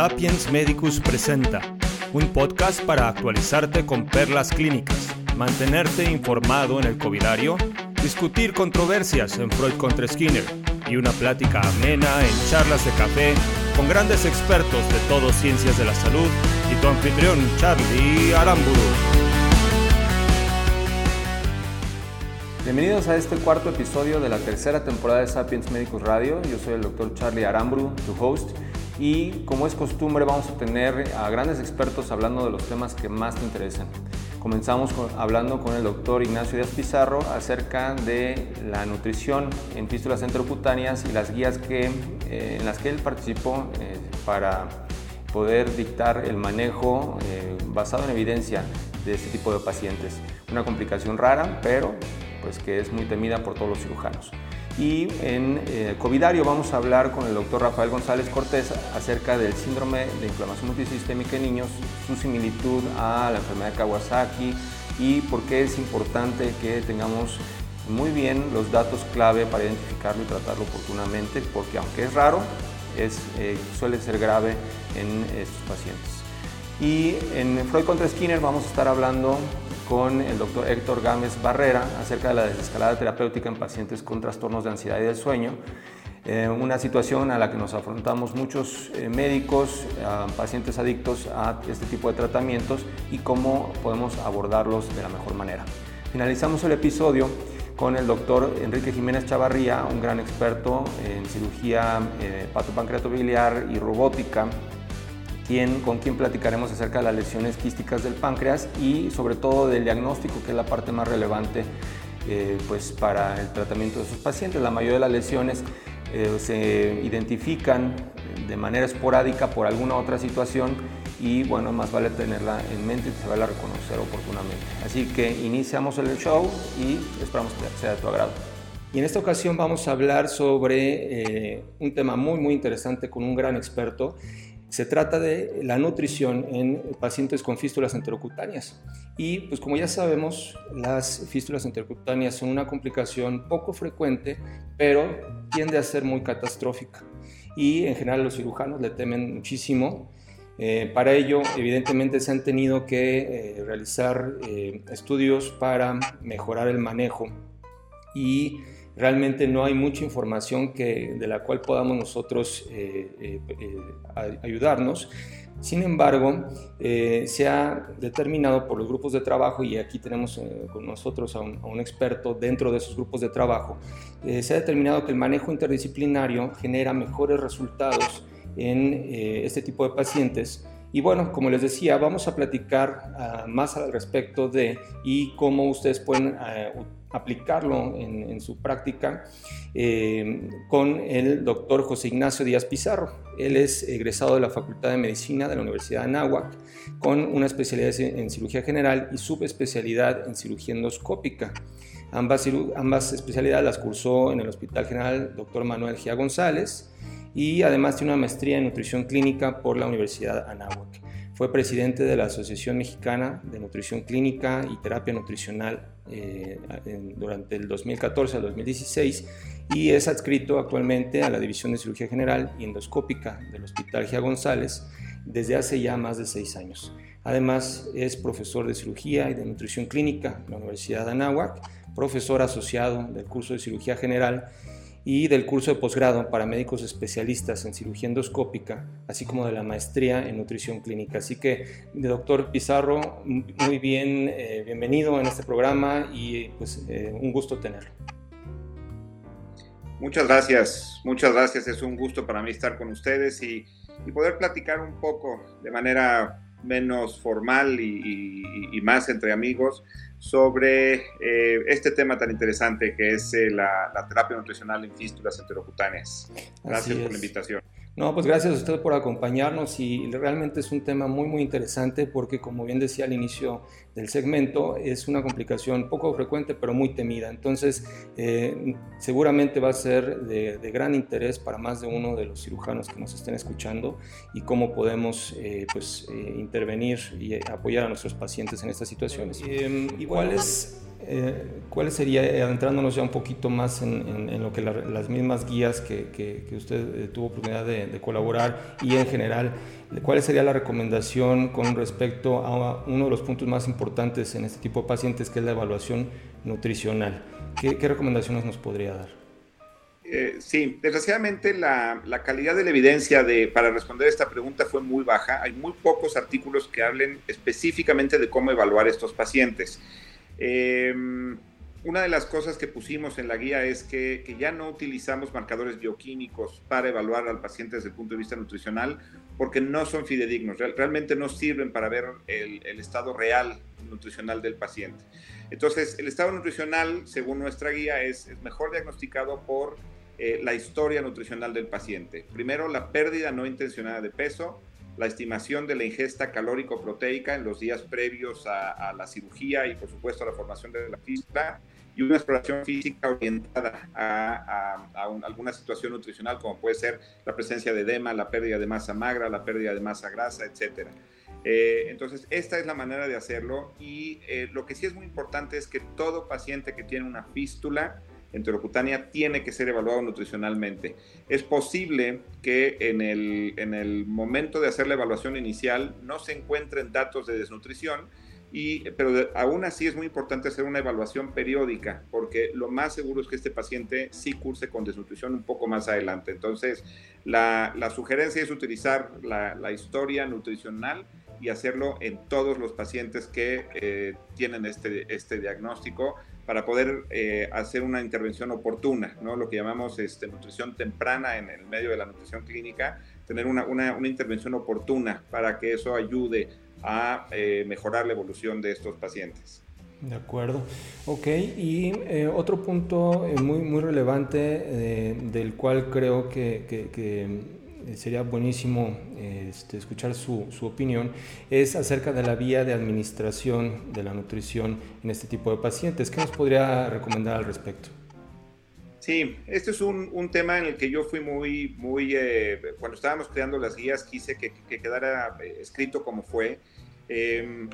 Sapiens Medicus presenta un podcast para actualizarte con perlas clínicas, mantenerte informado en el covidario, discutir controversias en Freud contra Skinner y una plática amena en charlas de café con grandes expertos de todo ciencias de la salud y tu anfitrión Charlie Aramburu. Bienvenidos a este cuarto episodio de la tercera temporada de Sapiens Medicus Radio. Yo soy el doctor Charlie Aramburu, tu host, y como es costumbre vamos a tener a grandes expertos hablando de los temas que más te interesan. Comenzamos hablando con el doctor Ignacio Díaz Pizarro acerca de la nutrición en fístulas enterocutáneas y las guías que, eh, en las que él participó eh, para poder dictar el manejo eh, basado en evidencia de este tipo de pacientes. Una complicación rara, pero pues que es muy temida por todos los cirujanos. Y en eh, Covidario vamos a hablar con el doctor Rafael González Cortés acerca del síndrome de inflamación multisistémica en niños, su similitud a la enfermedad de Kawasaki y por qué es importante que tengamos muy bien los datos clave para identificarlo y tratarlo oportunamente, porque aunque es raro, es, eh, suele ser grave en estos pacientes. Y en Freud contra Skinner vamos a estar hablando con el doctor Héctor Gámez Barrera acerca de la desescalada terapéutica en pacientes con trastornos de ansiedad y del sueño. Eh, una situación a la que nos afrontamos muchos eh, médicos, pacientes adictos a este tipo de tratamientos y cómo podemos abordarlos de la mejor manera. Finalizamos el episodio con el doctor Enrique Jiménez Chavarría, un gran experto en cirugía eh, patopancreatobiliar y robótica con quien platicaremos acerca de las lesiones quísticas del páncreas y sobre todo del diagnóstico, que es la parte más relevante eh, pues para el tratamiento de sus pacientes. La mayoría de las lesiones eh, se identifican de manera esporádica por alguna otra situación y bueno, más vale tenerla en mente y saberla reconocer oportunamente. Así que iniciamos el show y esperamos que sea de tu agrado. Y en esta ocasión vamos a hablar sobre eh, un tema muy muy interesante con un gran experto se trata de la nutrición en pacientes con fístulas enterocutáneas. Y pues como ya sabemos, las fístulas enterocutáneas son una complicación poco frecuente, pero tiende a ser muy catastrófica. Y en general los cirujanos le temen muchísimo. Eh, para ello, evidentemente, se han tenido que eh, realizar eh, estudios para mejorar el manejo y realmente no hay mucha información que, de la cual podamos nosotros eh, eh, eh, ayudarnos. Sin embargo, se ha determinado por los grupos de trabajo, y aquí tenemos con nosotros a un, experto dentro de esos grupos de trabajo, se ha determinado que el manejo interdisciplinario genera mejores resultados en este tipo de pacientes. Y bueno, como les decía, vamos a platicar ah, más al respecto de y cómo ustedes pueden aplicarlo en, su práctica eh, con el doctor José Ignacio Díaz Pizarro. Él es egresado de la Facultad de Medicina de la Universidad de Anáhuac con una especialidad en cirugía general y subespecialidad en cirugía endoscópica. Ambas, ambas especialidades las cursó en el Hospital General Dr. Manuel Gia González y además tiene una maestría en nutrición clínica por la Universidad Anáhuac. Fue presidente de la Asociación Mexicana de Nutrición Clínica y Terapia Nutricional eh, durante el 2014 al 2016 y es adscrito actualmente a la División de Cirugía General y Endoscópica del Hospital Gia González desde hace ya más de seis años. Además, es profesor de cirugía y de nutrición clínica en la Universidad de Anáhuac, profesor asociado del curso de cirugía general y del curso de posgrado para médicos especialistas en cirugía endoscópica, así como de la maestría en nutrición clínica. Así que, doctor Pizarro, muy bien, eh, bienvenido en este programa y pues eh, un gusto tenerlo. Muchas gracias, muchas gracias. Es un gusto para mí estar con ustedes y, poder platicar un poco de manera menos formal y más entre amigos sobre eh, este tema tan interesante que es eh, la, terapia nutricional en fístulas enterocutáneas. Gracias por la invitación. No, pues gracias a usted por acompañarnos y realmente es un tema muy muy interesante porque como bien decía al inicio del segmento es una complicación poco frecuente pero muy temida. Entonces eh, seguramente va a ser de, gran interés para más de uno de los cirujanos que nos estén escuchando y cómo podemos eh, pues, eh, intervenir y apoyar a nuestros pacientes en estas situaciones. ¿Y cuál es ¿cuál sería, adentrándonos ya un poquito más en, lo que las mismas guías que, usted tuvo oportunidad de, colaborar y en general, cuál sería la recomendación con respecto a uno de los puntos más importantes en este tipo de pacientes, que es la evaluación nutricional? ¿Qué, recomendaciones nos podría dar? Eh, sí, desgraciadamente la, calidad de la evidencia de, para responder esta pregunta fue muy baja. Hay muy pocos artículos que hablen específicamente de cómo evaluar estos pacientes. Em, una de las cosas que pusimos en la guía es que, ya no utilizamos marcadores bioquímicos para evaluar al paciente desde el punto de vista nutricional porque no son fidedignos, realmente no sirven para ver el, estado real nutricional del paciente. Entonces, el estado nutricional, según nuestra guía, es mejor diagnosticado por eh, la historia nutricional del paciente. Primero, la pérdida no intencionada de peso, la estimación de la ingesta calórico-proteica en los días previos a, la cirugía y, por supuesto, a la formación de la física, y una exploración física orientada a, alguna situación nutricional, como puede ser la presencia de edema, la pérdida de masa magra, la pérdida de masa grasa, etc. Eh, entonces, esta es la manera de hacerlo y eh, lo que sí es muy importante es que todo paciente que tiene una fístula enterocutánea tiene que ser evaluado nutricionalmente. Es posible que en el, en el momento de hacer la evaluación inicial no se encuentren datos de desnutrición, y, pero aún así es muy importante hacer una evaluación periódica, porque lo más seguro es que este paciente sí curse con desnutrición un poco más adelante. Entonces, la, la sugerencia es utilizar la, la, historia nutricional y hacerlo en todos los pacientes que eh, tienen este, este diagnóstico para poder eh, hacer una intervención oportuna, ¿no? lo que llamamos este, nutrición temprana en el medio de la nutrición clínica, tener una, una, una intervención oportuna para que eso ayude a eh, mejorar la evolución de estos pacientes. De acuerdo. Ok, y eh, otro punto muy, muy relevante del cual creo que, que, que eh, sería buenísimo este, escuchar su, su, opinión, es acerca de la vía de administración de la nutrición en este tipo de pacientes. ¿Qué nos podría recomendar al respecto? Sí, este es un, un tema en el que yo fui muy, muy, eh, cuando estábamos creando las guías, quise que, que quedara eh, escrito como fue,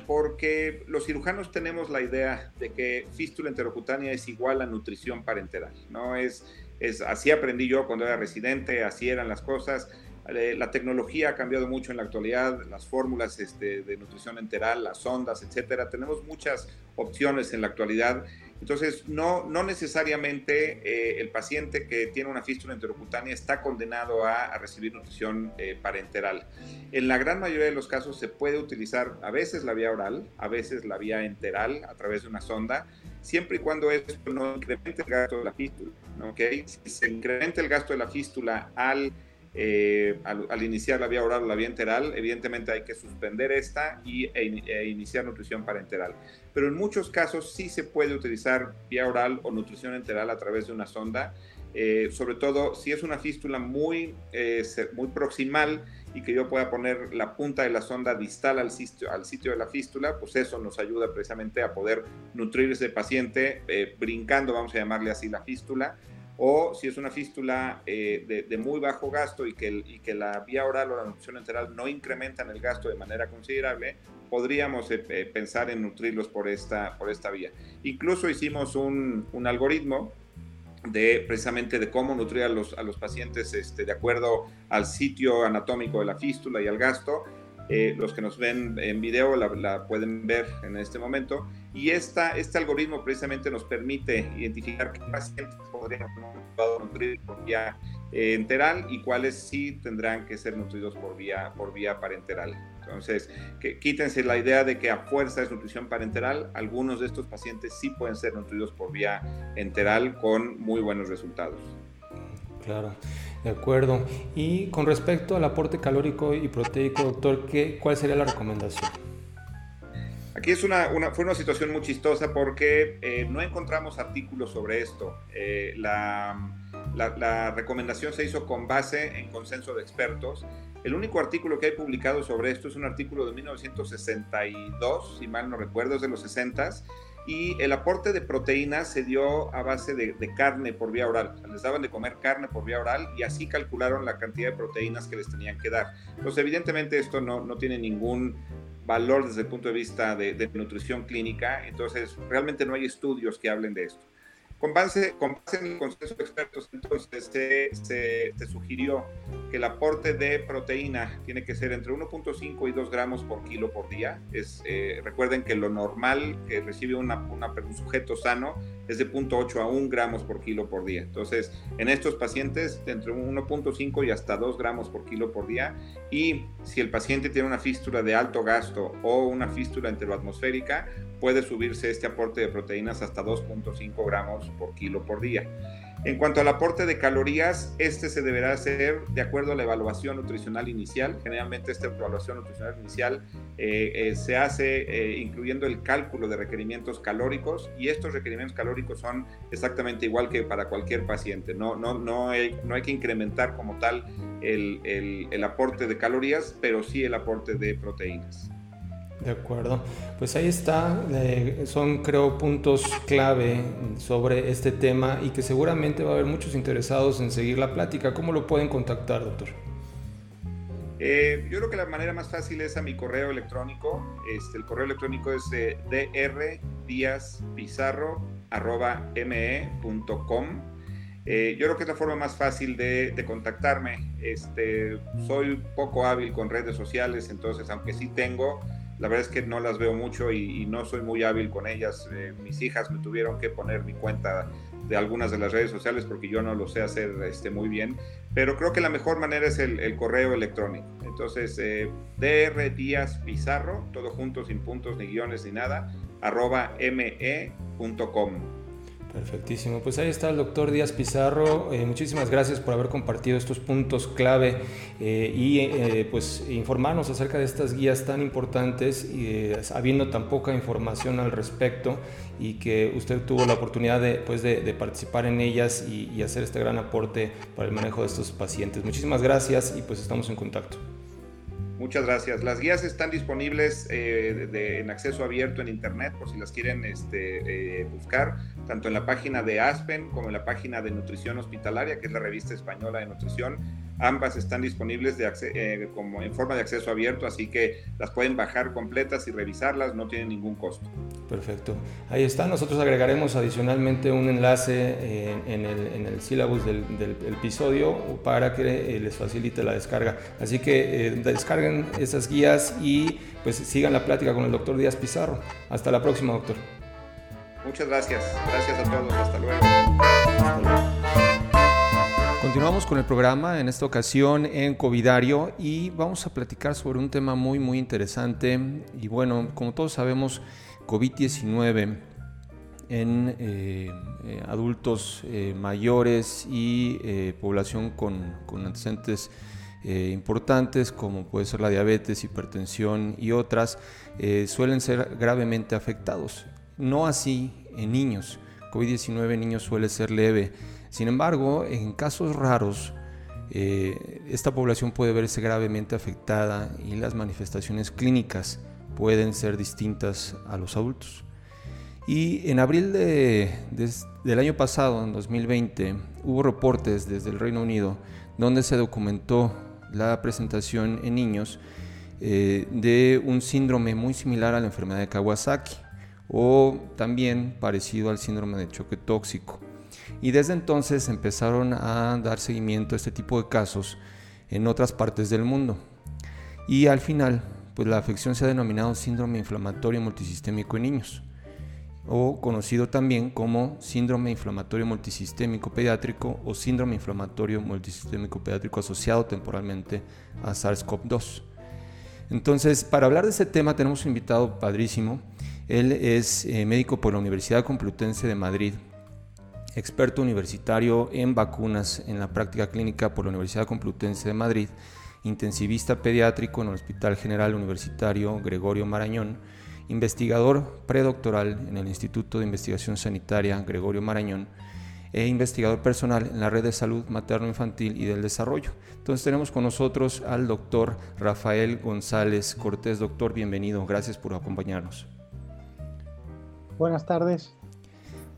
porque los cirujanos tenemos la idea de que fístula enterocutánea es igual a nutrición parenteral, ¿no? Es es, así aprendí yo cuando era residente, así eran las cosas. Eh, la tecnología ha cambiado mucho en la actualidad, las fórmulas este, de nutrición enteral, las ondas, etcétera. Tenemos muchas opciones en la actualidad. Entonces, no, necesariamente eh, el paciente que tiene una fístula enterocutánea está condenado a, recibir nutrición eh, parenteral. En la gran mayoría de los casos se puede utilizar a veces la vía oral, a veces la vía enteral a través de una sonda, siempre y cuando esto no incremente el gasto de la fístula. ¿okay? Si se incrementa el gasto de la fístula al, eh, al, iniciar la vía oral o la vía enteral, evidentemente hay que suspender esta y, e, e, iniciar nutrición parenteral. Pero en muchos casos sí se puede utilizar vía oral o nutrición enteral a través de una sonda, eh, sobre todo si es una fístula muy, eh, muy proximal y que yo pueda poner la punta de la sonda distal al sitio, al sitio de la fístula, pues eso nos ayuda precisamente a poder nutrir ese paciente eh, brincando, vamos a llamarle así, la fístula. O si es una fístula de, muy bajo gasto y que, y que la vía oral o la nutrición enteral no incrementan el gasto de manera considerable, podríamos pensar en nutrirlos por esta, por esta vía. Incluso hicimos un, un algoritmo de precisamente de cómo nutrir a los, a los pacientes este, de acuerdo al sitio anatómico de la fístula y al gasto. Eh, los que nos ven en video la, pueden ver en este momento. Y esta, este algoritmo precisamente nos permite identificar qué pacientes podrían nutrir por vía eh, enteral y cuáles sí tendrán que ser nutridos por vía, por vía parenteral. Entonces, que, quítense la idea de que a fuerza es nutrición parenteral. Algunos de estos pacientes sí pueden ser nutridos por vía enteral con muy buenos resultados. Claro, de acuerdo. Y con respecto al aporte calórico y proteico, doctor, ¿qué, ¿cuál sería la recomendación? Aquí es una, fue una situación muy chistosa porque eh, no encontramos artículos sobre esto. Eh, la, la, recomendación se hizo con base en consenso de expertos. El único artículo que hay publicado sobre esto es un artículo de 1962, si mal no recuerdo, es de los 60 y el aporte de proteínas se dio a base de, carne por vía oral. les daban de comer carne por vía oral y así calcularon la cantidad de proteínas que les tenían que dar. Entonces, evidentemente esto no, no tiene ningún valor desde el punto de vista de, nutrición clínica, entonces realmente no hay estudios que hablen de esto. Con base, con base, en el consenso de expertos, entonces se, se, sugirió que el aporte de proteína tiene que ser entre 1.5 y 2 gramos por kilo por día. Es, eh, recuerden que lo normal que recibe una, un sujeto sano es de 0.8 a 1 gramos por kilo por día. Entonces, en estos pacientes, entre 1.5 y hasta 2 gramos por kilo por día. Y si el paciente tiene una fístula de alto gasto o una fístula enteroatmosférica, puede subirse este aporte de proteínas hasta 2.5 gramos por kilo por día. En cuanto al aporte de calorías, este se deberá hacer de acuerdo a la evaluación nutricional inicial. Generalmente esta evaluación nutricional inicial eh, eh, se hace eh, incluyendo el cálculo de requerimientos calóricos y estos requerimientos calóricos son exactamente igual que para cualquier paciente. No, no, no, hay, no hay que incrementar como tal el, el aporte de calorías, pero sí el aporte de proteínas. De acuerdo. Pues ahí está. son, creo, puntos clave sobre este tema y que seguramente va a haber muchos interesados en seguir la plática. ¿Cómo lo pueden contactar, doctor? Eh, yo creo que la manera más fácil es a mi correo electrónico. Este, el correo electrónico es eh, drdiazpizarro.me.com. Eh, yo creo que es la forma más fácil de, de, contactarme. Este, soy poco hábil con redes sociales, entonces aunque sí tengo, la verdad es que no las veo mucho y, no soy muy hábil con ellas. Eh, mis hijas me tuvieron que poner mi cuenta de algunas de las redes sociales porque yo no lo sé hacer este, muy bien, pero creo que la mejor manera es el, correo electrónico. Entonces, eh, dr díaz pizarro, todo junto, sin puntos, ni guiones, ni nada, arroba me.com. Perfectísimo. Pues ahí está el doctor Díaz Pizarro. Eh, muchísimas gracias por haber compartido estos puntos clave eh, y eh, pues informarnos acerca de estas guías tan importantes, y, habiendo tan poca información al respecto y que usted tuvo la oportunidad de, pues, de, participar en ellas y, y hacer este gran aporte para el manejo de estos pacientes. Muchísimas gracias y pues estamos en contacto. Muchas gracias. Las guías están disponibles eh, en acceso abierto en Internet por si las quieren este, eh, buscar, tanto en la página de Aspen como en la página de Nutrición Hospitalaria, que es la revista española de nutrición. Ambas están disponibles de eh, como en forma de acceso abierto, así que las pueden bajar completas y revisarlas, no tienen ningún costo. Perfecto. Ahí está. Nosotros agregaremos adicionalmente un enlace en, el, en el sílabus del, episodio para que les facilite la descarga. Así que descarguen esas guías y pues sigan la plática con el doctor Díaz Pizarro. Hasta la próxima, doctor. Muchas gracias. Gracias a todos. Hasta luego. Continuamos con el programa en esta ocasión en Covidario y vamos a platicar sobre un tema muy muy interesante y bueno, como todos sabemos, COVID-19 en eh, eh, adultos eh, mayores y población con, con antecedentes importantes como puede ser la diabetes, hipertensión y otras, suelen ser gravemente afectados. No así en niños. COVID-19 en niños suele ser leve. Sin embargo, en casos raros, eh, esta población puede verse gravemente afectada y las manifestaciones clínicas pueden ser distintas a los adultos. Y en abril del año pasado, en 2020, hubo reportes desde el Reino Unido donde se documentó la presentación en niños eh, de un síndrome muy similar a la enfermedad de Kawasaki o también parecido al síndrome de choque tóxico. Y desde entonces empezaron a dar seguimiento a este tipo de casos en otras partes del mundo. Y al final, pues la afección se ha denominado síndrome inflamatorio multisistémico en niños o conocido también como síndrome inflamatorio multisistémico pediátrico o síndrome inflamatorio multisistémico pediátrico asociado temporalmente a SARS-CoV-2. Entonces, para hablar de este tema tenemos un invitado padrísimo. Él es eh, médico por la Universidad Complutense de Madrid, experto universitario en vacunas en la práctica clínica por la Universidad Complutense de Madrid, intensivista pediátrico en el Hospital General Universitario Gregorio Marañón, investigador predoctoral en el Instituto de Investigación Sanitaria Gregorio Marañón e investigador personal en la Red de Salud Materno-Infantil y del Desarrollo. Entonces tenemos con nosotros al doctor Rafael González Cortés. Doctor, bienvenido. Gracias por acompañarnos. Buenas tardes.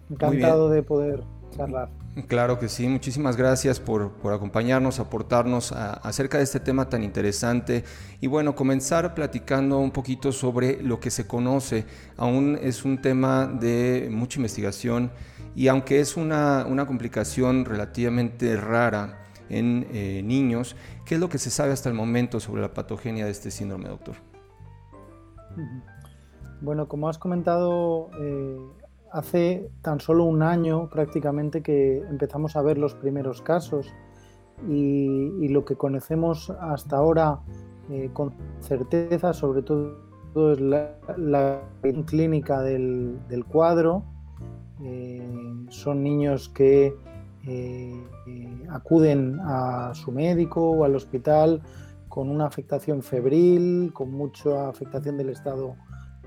Encantado de poder charlar. Claro que sí, muchísimas gracias por, acompañarnos, aportarnos acerca de este tema tan interesante y bueno, comenzar platicando un poquito sobre lo que se conoce. Aún es un tema de mucha investigación y aunque es una, complicación relativamente rara en eh, niños, ¿qué es lo que se sabe hasta el momento sobre la patogenia de este síndrome, doctor? Bueno, como has comentado, eh, hace tan solo un año prácticamente que empezamos a ver los primeros casos y, lo que conocemos hasta ahora eh, con certeza, sobre todo, es la, clínica del, cuadro. Eh, son niños que acuden a su médico o al hospital con una afectación febril, con mucha afectación del estado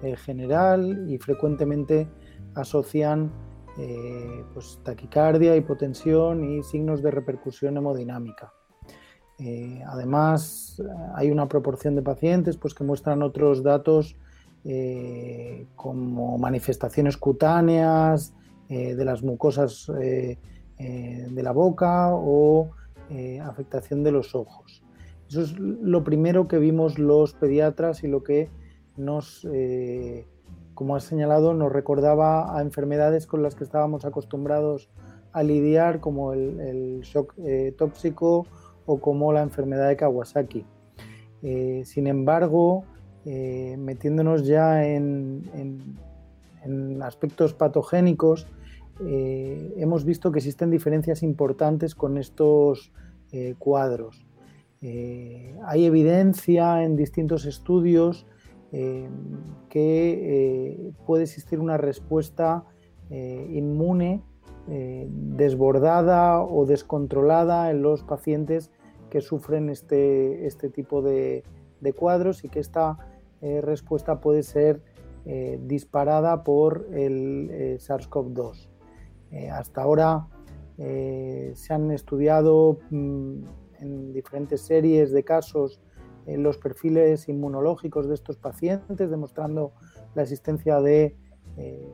eh, general y frecuentemente asocian eh, pues, taquicardia, hipotensión y signos de repercusión hemodinámica. Eh, además, hay una proporción de pacientes pues, que muestran otros datos como manifestaciones cutáneas de las mucosas de la boca o afectación de los ojos. Eso es lo primero que vimos los pediatras y lo que nos, eh, como has señalado, nos recordaba a enfermedades con las que estábamos acostumbrados a lidiar, como el, shock eh, tóxico o como la enfermedad de Kawasaki. Eh, sin embargo, metiéndonos ya en, aspectos patogénicos, hemos visto que existen diferencias importantes con estos cuadros. Eh, hay evidencia en distintos estudios eh, que eh, puede existir una respuesta inmune desbordada o descontrolada en los pacientes que sufren este, este tipo de, cuadros y que esta respuesta puede ser disparada por el SARS-CoV-2. hasta ahora se han estudiado mm, en diferentes series de casos los perfiles inmunológicos de estos pacientes, demostrando la existencia de eh,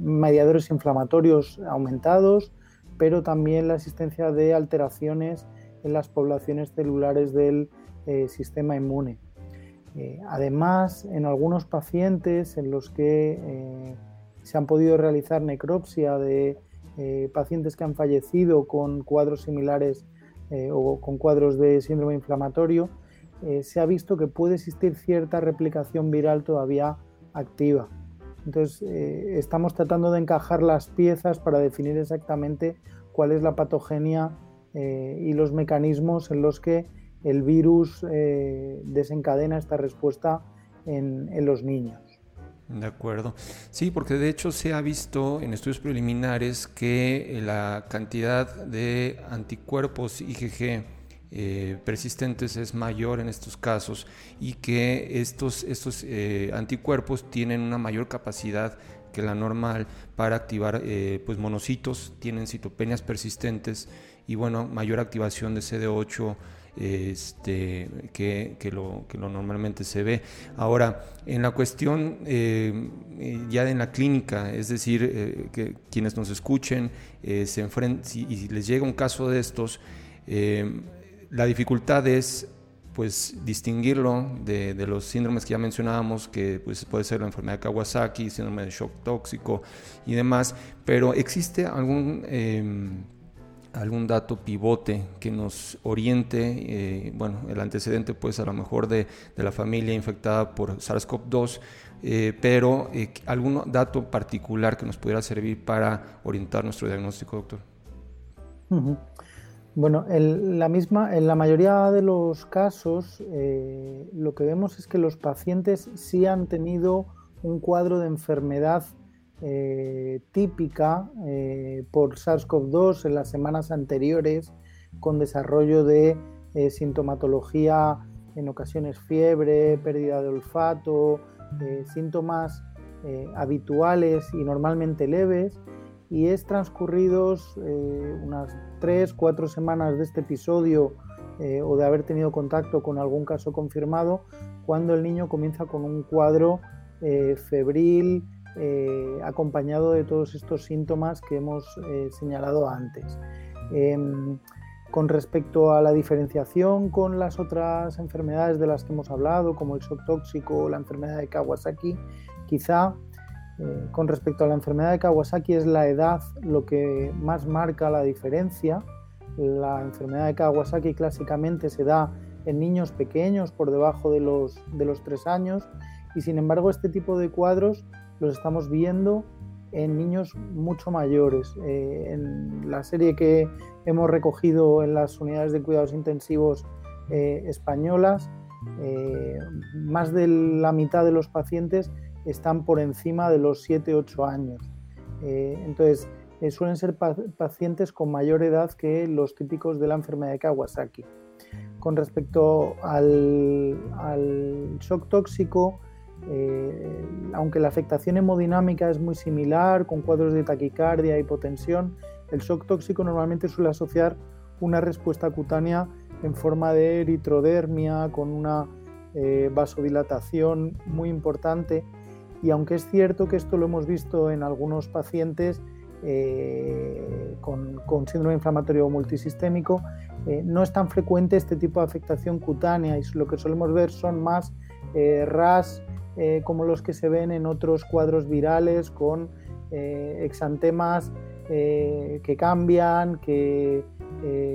mediadores inflamatorios aumentados, pero también la existencia de alteraciones en las poblaciones celulares del eh, sistema inmune. Eh, además, en algunos pacientes en los que se han podido realizar necropsia de pacientes que han fallecido con cuadros similares o con cuadros de síndrome inflamatorio, eh, se ha visto que puede existir cierta replicación viral todavía activa. Entonces, eh, estamos tratando de encajar las piezas para definir exactamente cuál es la patogenia y los mecanismos en los que el virus desencadena esta respuesta en los niños. De acuerdo. Sí, porque de hecho se ha visto en estudios preliminares que eh, la cantidad de anticuerpos IgG eh, persistentes es mayor en estos casos y que estos, estos eh, anticuerpos tienen una mayor capacidad que la normal para activar pues monocitos, tienen citopenias persistentes y bueno, mayor activación de CD8 este, que, lo, que lo normalmente se ve. Ahora, en la cuestión eh, ya en la clínica, es decir, eh, que quienes nos escuchen eh, se enfrentan, y les llega un caso de estos, la dificultad es pues distinguirlo de, de, los síndromes que ya mencionábamos, que pues, puede ser la enfermedad de Kawasaki, síndrome de shock tóxico y demás, pero existe algún em, algún dato pivote que nos oriente, eh, bueno, el antecedente pues a lo mejor de, la familia infectada por SARS-CoV-2, eh, pero eh, algún dato particular que nos pudiera servir para orientar nuestro diagnóstico, doctor. Bueno, en la misma, en la mayoría de los casos, lo que vemos es que los pacientes sí han tenido un cuadro de enfermedad eh, típica eh, por SARS-CoV-2 en las semanas anteriores, con desarrollo de eh, sintomatología, en ocasiones fiebre, pérdida de olfato, síntomas habituales y normalmente leves, y es transcurridos unas 3, 4 semanas de este episodio o de haber tenido contacto con algún caso confirmado, cuando el niño comienza con un cuadro febril, acompañado de todos estos síntomas que hemos señalado antes. Em, con respecto a la diferenciación con las otras enfermedades de las que hemos hablado, como el shock tóxico o la enfermedad de Kawasaki, quizá eh, con respecto a la enfermedad de Kawasaki es la edad lo que más marca la diferencia. La enfermedad de Kawasaki clásicamente se da en niños pequeños por debajo de los, de los 3 años y sin embargo este tipo de cuadros los estamos viendo en niños mucho mayores. Eh, en la serie que hemos recogido en las unidades de cuidados intensivos eh, españolas, eh, más de la mitad de los pacientes están por encima de los 7-8 años. entonces, suelen ser pacientes con mayor edad que los típicos de la enfermedad de Kawasaki. Con respecto al, shock tóxico, eh, aunque la afectación hemodinámica es muy similar, con cuadros de taquicardia, hipotensión, el shock tóxico normalmente suele asociar una respuesta cutánea en forma de eritrodermia, con una eh, vasodilatación muy importante. Y aunque es cierto que esto lo hemos visto en algunos pacientes eh, con, síndrome inflamatorio multisistémico, no es tan frecuente este tipo de afectación cutánea y lo que solemos ver son más RAS eh, como los que se ven en otros cuadros virales con eh, exantemas eh, que cambian, que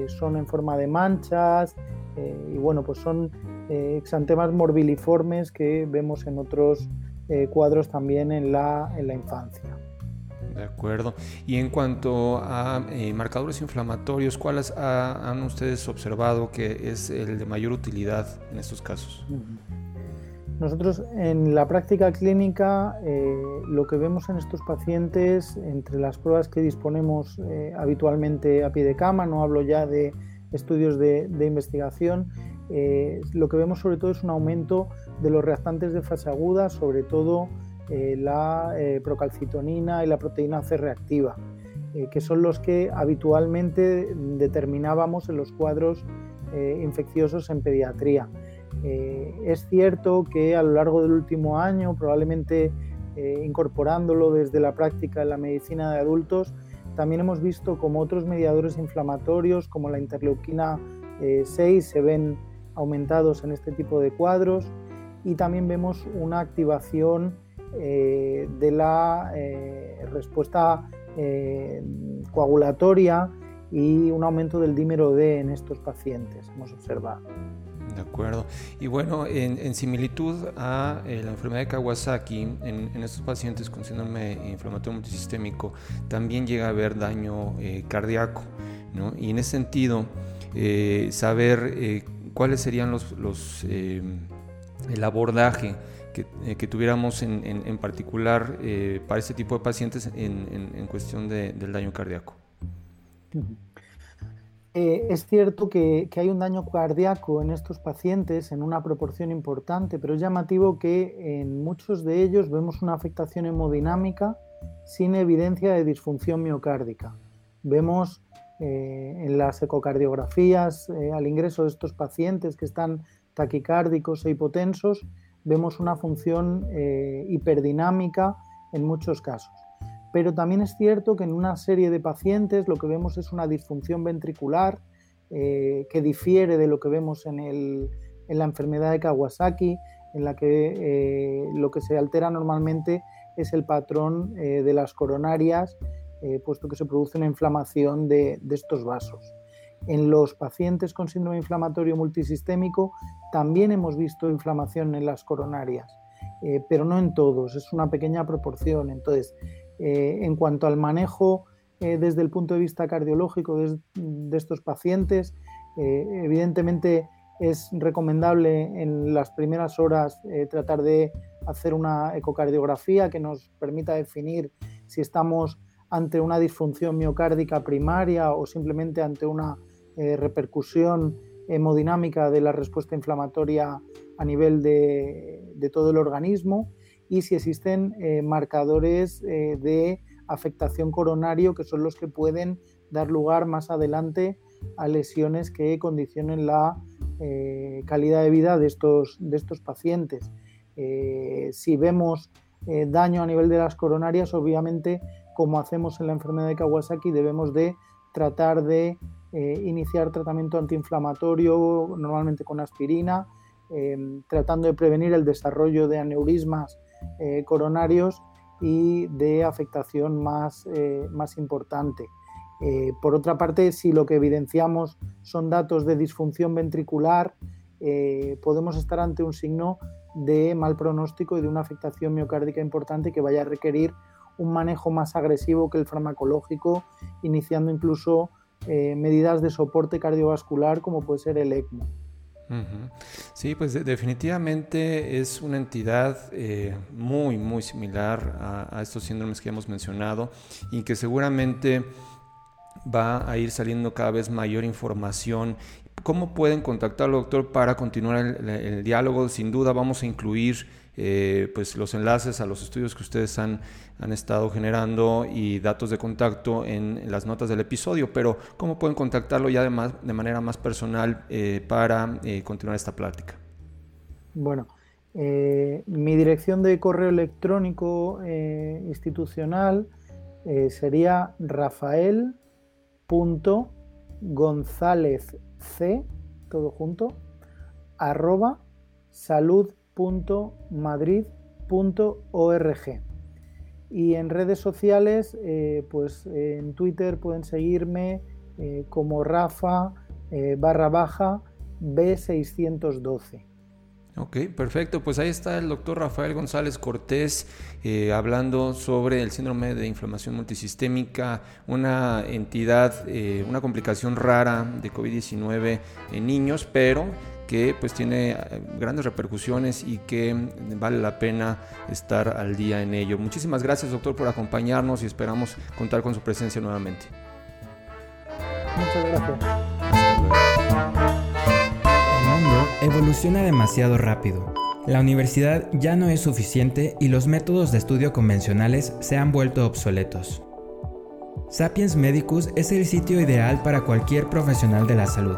son en forma de manchas y bueno, pues son exantemas morbiliformes que vemos en otros cuadros también en la, en la infancia. De acuerdo. Y en cuanto a marcadores inflamatorios, ¿cuáles han ustedes observado que es el de mayor utilidad en estos casos? Nosotros en la práctica clínica eh, lo que vemos en estos pacientes, entre las pruebas que disponemos eh, habitualmente a pie de cama, no hablo ya de estudios de, investigación, eh, lo que vemos sobre todo es un aumento de los reactantes de fase aguda, sobre todo la procalcitonina y la proteína C reactiva, que son los que habitualmente determinábamos en los cuadros infecciosos en pediatría. Eh, es cierto que a lo largo del último año, probablemente eh, incorporándolo desde la práctica en la medicina de adultos, también hemos visto como otros mediadores inflamatorios, como la interleuquina 6, eh, se ven aumentados en este tipo de cuadros y también vemos una activación de la respuesta coagulatoria y un aumento del dímero D en estos pacientes, hemos observado. De acuerdo. Y bueno, en, similitud a eh, la enfermedad de Kawasaki, en, estos pacientes con síndrome inflamatorio multisistémico también llega a haber daño eh, cardíaco. ¿no? Y en ese sentido, eh, saber cuáles serían los, los el abordaje que, tuviéramos en, en particular para este tipo de pacientes en, cuestión del daño cardíaco. Eh, es cierto que, hay un daño cardíaco en estos pacientes en una proporción importante, pero es llamativo que en muchos de ellos vemos una afectación hemodinámica sin evidencia de disfunción miocárdica. Vemos eh, en las ecocardiografías eh, al ingreso de estos pacientes que están taquicárdicos e hipotensos, vemos una función hiperdinámica en muchos casos. Pero también es cierto que en una serie de pacientes lo que vemos es una disfunción ventricular eh, que difiere de lo que vemos en, la enfermedad de Kawasaki, en la que eh, lo que se altera normalmente es el patrón eh, de las coronarias, puesto que se produce una inflamación de, estos vasos. En los pacientes con síndrome inflamatorio multisistémico también hemos visto inflamación en las coronarias, pero no en todos, es una pequeña proporción. Entonces, eh, en cuanto al manejo eh, desde el punto de vista cardiológico de, estos pacientes, eh, evidentemente es recomendable en las primeras horas tratar de hacer una ecocardiografía que nos permita definir si estamos ante una disfunción miocárdica primaria o simplemente ante una repercusión hemodinámica de la respuesta inflamatoria a nivel de todo el organismo y si existen eh, marcadores eh, de afectación coronario que son los que pueden dar lugar más adelante a lesiones que condicionen la eh, calidad de vida de estos, de estos pacientes. si vemos eh, daño a nivel de las coronarias, obviamente, como hacemos en la enfermedad de Kawasaki, debemos de tratar de eh, iniciar tratamiento antiinflamatorio, normalmente con aspirina, em, tratando de prevenir el desarrollo de aneurismas eh, coronarios y de afectación más, más importante. por otra parte, si lo que evidenciamos son datos de disfunción ventricular, podemos estar ante un signo de mal pronóstico y de una afectación miocárdica importante que vaya a requerir un manejo más agresivo que el farmacológico, iniciando incluso eh, medidas de soporte cardiovascular como puede ser el ECMO. Sí, pues definitivamente es una entidad eh, muy, muy similar a, estos síndromes que hemos mencionado y que seguramente va a ir saliendo cada vez mayor información ¿Cómo pueden contactarlo, doctor, para continuar el, diálogo? Sin duda vamos a incluir eh, pues los enlaces a los estudios que ustedes han, han, estado generando y datos de contacto en, las notas del episodio, pero ¿cómo pueden contactarlo ya de, de manera más personal eh, para eh, continuar esta plática? Bueno, mi dirección de correo electrónico institucional sería rafael.gonzález c, todo junto, arroba salud.madrid.org. Y en redes sociales, eh, pues en Twitter pueden seguirme eh, como Rafa eh, barra baja B612. Ok, perfecto. Pues ahí está el doctor Rafael González Cortés hablando sobre el síndrome de inflamación multisistémica, una entidad, una complicación rara de COVID-19 en niños, pero que pues tiene eh, grandes repercusiones y que vale la pena estar al día en ello. Muchísimas gracias doctor por acompañarnos y esperamos contar con su presencia nuevamente. Muchas gracias evoluciona demasiado rápido. La universidad ya no es suficiente y los métodos de estudio convencionales se han vuelto obsoletos. Sapiens Medicus es el sitio ideal para cualquier profesional de la salud.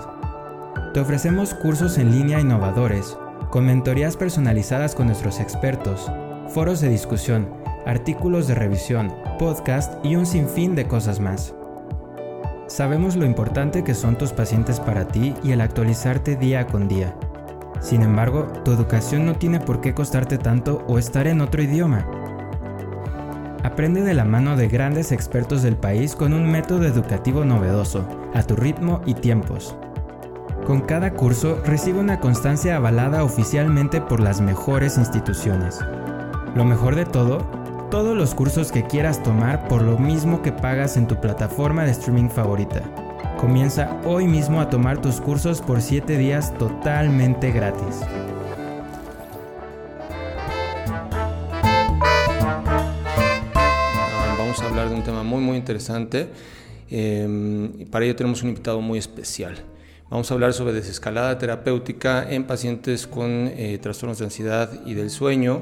Te ofrecemos cursos en línea innovadores, con mentorías personalizadas con nuestros expertos, foros de discusión, artículos de revisión, podcast y un sinfín de cosas más. Sabemos lo importante que son tus pacientes para ti y el actualizarte día con día. Sin embargo, tu educación no tiene por qué costarte tanto o estar en otro idioma. Aprende de la mano de grandes expertos del país con un método educativo novedoso, a tu ritmo y tiempos. Con cada curso recibe una constancia avalada oficialmente por las mejores instituciones. Lo mejor de todo, todos los cursos que quieras tomar por lo mismo que pagas en tu plataforma de streaming favorita. Comienza hoy mismo a tomar tus cursos por 7 días totalmente gratis. Vamos a hablar de un tema muy muy interesante. Em, para ello tenemos un invitado muy especial. Vamos a hablar sobre desescalada terapéutica en pacientes con eh, trastornos de ansiedad y del sueño.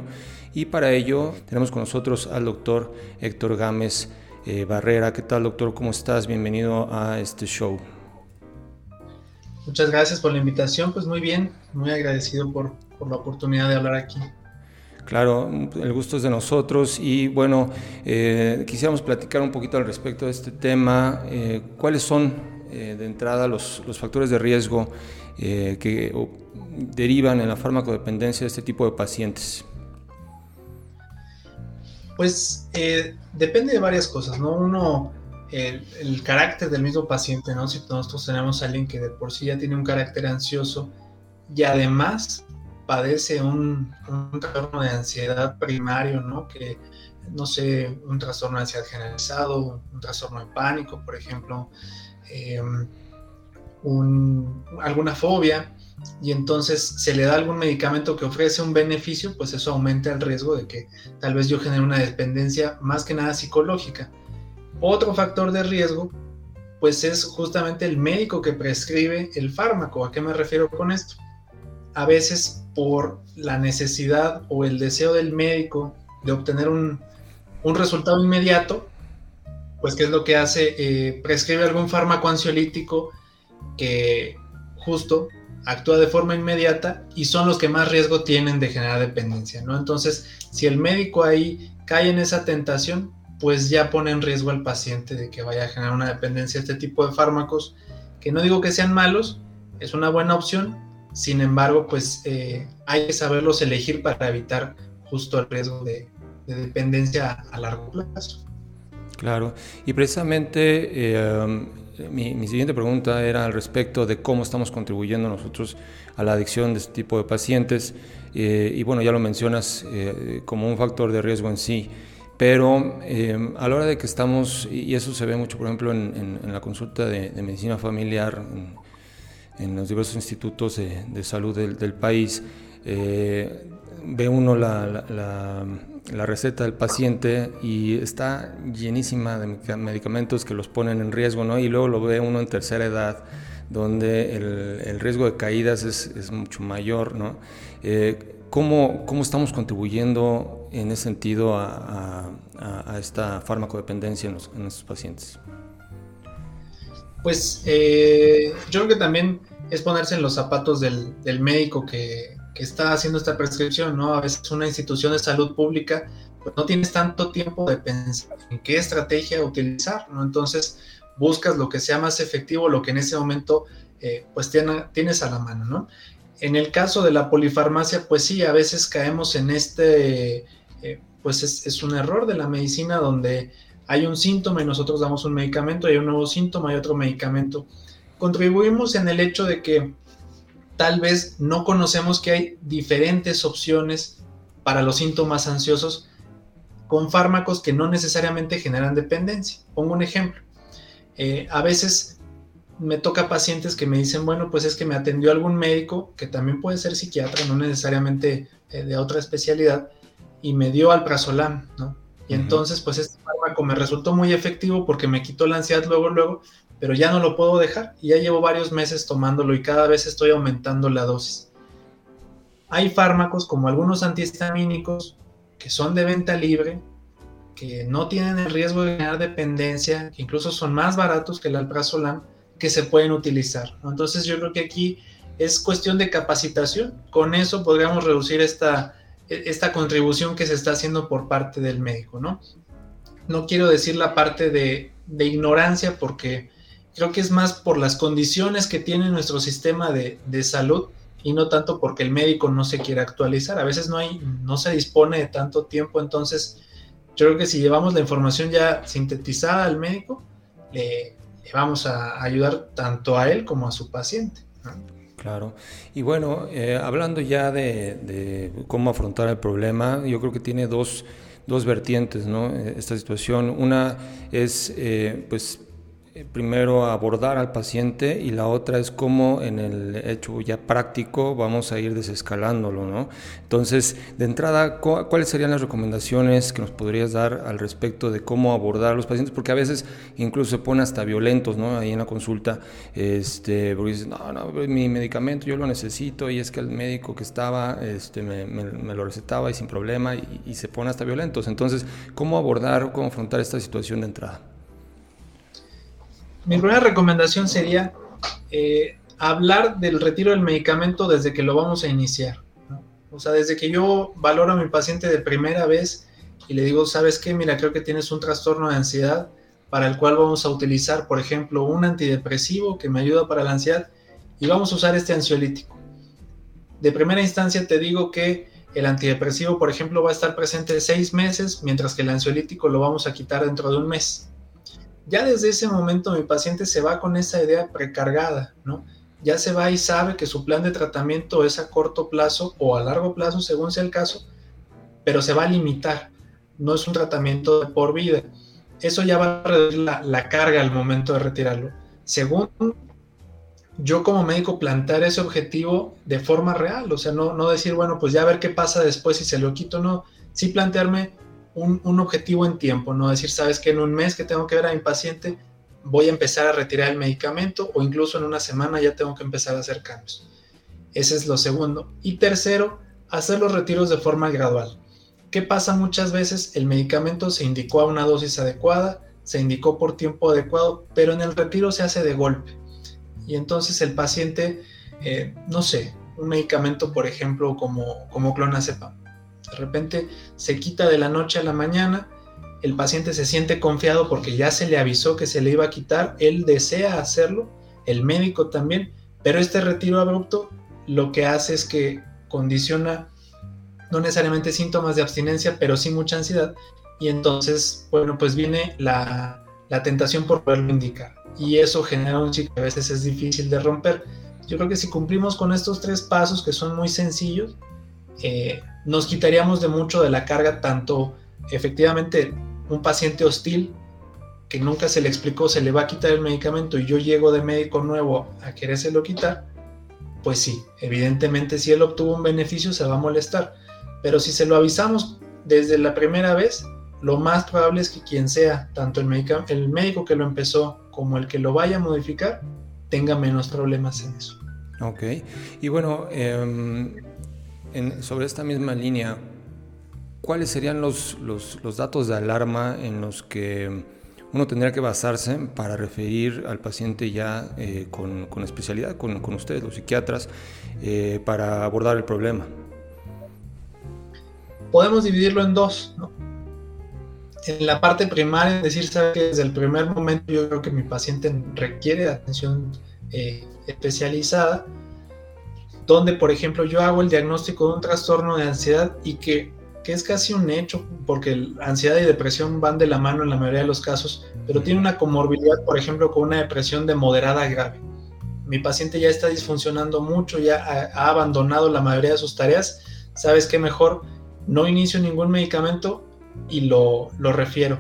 Y para ello tenemos con nosotros al doctor Héctor Gámez eh, Barrera. ¿Qué tal, doctor? ¿Cómo estás? Bienvenido a este show. Muchas gracias por la invitación. Pues muy bien, muy agradecido por, la oportunidad de hablar aquí. Claro, el gusto es de nosotros y bueno, eh, quisiéramos platicar un poquito al respecto de este tema. Eh, ¿Cuáles son de entrada los, los, factores de riesgo que derivan en la farmacodependencia de este tipo de pacientes? Pues eh, depende de varias cosas, ¿no? Uno, el, carácter del mismo paciente, ¿no? Si nosotros tenemos a alguien que de por sí ya tiene un carácter ansioso y además padece un, trastorno de ansiedad primario, ¿no? Que, no sé, un trastorno de ansiedad generalizado, un, trastorno de pánico, por ejemplo, eh, alguna fobia, y entonces se le da algún medicamento que ofrece un beneficio, pues eso aumenta el riesgo de que tal vez yo genere una dependencia más que nada psicológica. Otro factor de riesgo, pues es justamente el médico que prescribe el fármaco. ¿A qué me refiero con esto? A veces por la necesidad o el deseo del médico de obtener un, resultado inmediato, pues ¿qué es lo que hace? Eh, prescribe algún fármaco ansiolítico que justo actúa de forma inmediata y son los que más riesgo tienen de generar dependencia, ¿no? Entonces, si el médico ahí cae en esa tentación, pues ya pone en riesgo al paciente de que vaya a generar una dependencia a este tipo de fármacos, que no digo que sean malos, es una buena opción, sin embargo, pues eh, hay que saberlos elegir para evitar justo el riesgo de, dependencia a largo plazo. Claro, y precisamente eh, mi, siguiente pregunta era al respecto de cómo estamos contribuyendo nosotros a la adicción de este tipo de pacientes, eh, y bueno, ya lo mencionas como un factor de riesgo en sí. Pero a la hora de que estamos, y eso se ve mucho, por ejemplo, en, la consulta de, medicina familiar, en los diversos institutos de, salud del, país, eh, ve uno la, receta del paciente y está llenísima de medicamentos que los ponen en riesgo, ¿no? Y luego lo ve uno en tercera edad, donde el, el riesgo de caídas es, es mucho mayor, ¿no? Eh, ¿cómo, ¿cómo, estamos contribuyendo en ese sentido a, a, esta farmacodependencia en, estos pacientes? Pues eh, yo creo que también es ponerse en los zapatos del, médico que, está haciendo esta prescripción, ¿no? A veces una institución de salud pública pues no tienes tanto tiempo de pensar en qué estrategia utilizar, ¿no? Entonces buscas lo que sea más efectivo, lo que en ese momento eh, pues tienes a la mano, ¿no? En el caso de la polifarmacia, pues sí, a veces caemos en este, eh, pues es, es, un error de la medicina donde hay un síntoma y nosotros damos un medicamento, hay un nuevo síntoma y otro medicamento contribuimos en el hecho de que tal vez no conocemos que hay diferentes opciones para los síntomas ansiosos con fármacos que no necesariamente generan dependencia. Pongo un ejemplo. Eh, a veces me toca pacientes que me dicen, bueno, pues es que me atendió algún médico, que también puede ser psiquiatra, no necesariamente eh, de otra especialidad, y me dio alprazolam, ¿no? Y entonces, pues este fármaco me resultó muy efectivo porque me quitó la ansiedad luego, luego, pero ya no lo puedo dejar y ya llevo varios meses tomándolo y cada vez estoy aumentando la dosis. Hay fármacos como algunos antihistamínicos que son de venta libre, que no tienen el riesgo de generar dependencia, que incluso son más baratos que el alprazolam, que se pueden utilizar. Entonces yo creo que aquí es cuestión de capacitación. Con eso podríamos reducir esta, esta contribución que se está haciendo por parte del médico, ¿no? No quiero decir la parte de ignorancia porque creo que es más por las condiciones que tiene nuestro sistema de, salud y no tanto porque el médico no se quiere actualizar. A veces no hay, no se dispone de tanto tiempo, entonces yo creo que si llevamos la información ya sintetizada al médico, le, vamos a ayudar tanto a él como a su paciente. Claro. Y bueno, eh, hablando ya de, cómo afrontar el problema, yo creo que tiene dos, dos vertientes, ¿no? Esta situación. Una es, eh, pues, eh, primero abordar al paciente y la otra es cómo en el hecho ya práctico vamos a ir desescalándolo, ¿no? Entonces, de entrada, ¿cuáles serían las recomendaciones que nos podrías dar al respecto de cómo abordar a los pacientes? Porque a veces incluso se ponen hasta violentos, ¿no? Ahí en la consulta, este, porque dicen, no, no, mi medicamento yo lo necesito y es que el médico que estaba este, me, lo recetaba y sin problema y, y se pone hasta violentos. Entonces, ¿cómo abordar, cómo afrontar esta situación de entrada? Mi primera recomendación sería eh, hablar del retiro del medicamento desde que lo vamos a iniciar. O sea, desde que yo valoro a mi paciente de primera vez y le digo, ¿sabes qué? Mira, creo que tienes un trastorno de ansiedad para el cual vamos a utilizar, por ejemplo, un antidepresivo que me ayuda para la ansiedad y vamos a usar este ansiolítico. De primera instancia te digo que el antidepresivo, por ejemplo, va a estar presente seis meses, mientras que el ansiolítico lo vamos a quitar dentro de un mes ya desde ese momento mi paciente se va con esa idea precargada, ¿no? Ya se va y sabe que su plan de tratamiento es a corto plazo o a largo plazo, según sea el caso, pero se va a limitar. No es un tratamiento por vida. Eso ya va a reducir la, carga al momento de retirarlo. Según yo como médico plantear ese objetivo de forma real, o sea, no, no decir, bueno, pues ya a ver qué pasa después si se lo quito, no, sí plantearme un, objetivo en tiempo, no decir, sabes que en un mes que tengo que ver a mi paciente voy a empezar a retirar el medicamento o incluso en una semana ya tengo que empezar a hacer cambios. Ese es lo segundo. Y tercero, hacer los retiros de forma gradual. ¿Qué pasa muchas veces? El medicamento se indicó a una dosis adecuada, se indicó por tiempo adecuado, pero en el retiro se hace de golpe. Y entonces el paciente eh, no sé, un medicamento, por ejemplo, como, como clonazepam. De repente se quita de la noche a la mañana, el paciente se siente confiado porque ya se le avisó que se le iba a quitar, él desea hacerlo, el médico también, pero este retiro abrupto lo que hace es que condiciona no necesariamente síntomas de abstinencia, pero sí mucha ansiedad, y entonces, bueno, pues viene la, la tentación por poderlo indicar, y eso genera un ciclo que a veces es difícil de romper. Yo creo que si cumplimos con estos tres pasos que son muy sencillos, eh, nos quitaríamos de mucho de la carga, tanto efectivamente un paciente hostil que nunca se le explicó, se le va a quitar el medicamento y yo llego de médico nuevo a querérselo quitar, pues sí, evidentemente si él obtuvo un beneficio se va a molestar, pero si se lo avisamos desde la primera vez, lo más probable es que quien sea, tanto el, el médico que lo empezó como el que lo vaya a modificar, tenga menos problemas en eso. Ok, y bueno, sobre esta misma línea, ¿cuáles serían los, los, datos de alarma en los que uno tendría que basarse para referir al paciente ya eh, con, con, especialidad, con, con, ustedes, los psiquiatras, eh, para abordar el problema? Podemos dividirlo en dos. En la parte primaria, es decir, desde el primer momento yo creo que mi paciente requiere atención eh, especializada donde, por ejemplo, yo hago el diagnóstico de un trastorno de ansiedad y que, es casi un hecho, porque ansiedad y depresión van de la mano en la mayoría de los casos, pero tiene una comorbilidad, por ejemplo, con una depresión de moderada a grave. Mi paciente ya está disfuncionando mucho, ya ha, abandonado la mayoría de sus tareas, ¿sabes qué mejor? No inicio ningún medicamento y lo, lo refiero.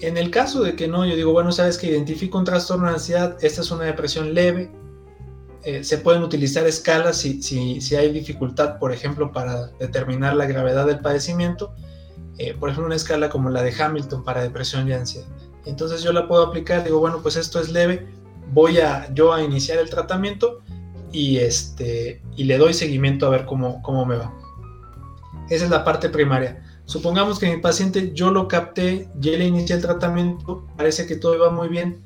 En el caso de que no, yo digo, bueno, sabes que identifico un trastorno de ansiedad, esta es una depresión leve, eh, se pueden utilizar escalas si, si, hay dificultad, por ejemplo, para determinar la gravedad del padecimiento. Eh, por ejemplo, una escala como la de Hamilton para depresión y ansiedad. Entonces yo la puedo aplicar, digo, bueno, pues esto es leve, voy a yo a iniciar el tratamiento y, este, y le doy seguimiento a ver cómo, cómo me va. Esa es la parte primaria. Supongamos que mi paciente yo lo capté, ya le inicié el tratamiento, parece que todo va muy bien,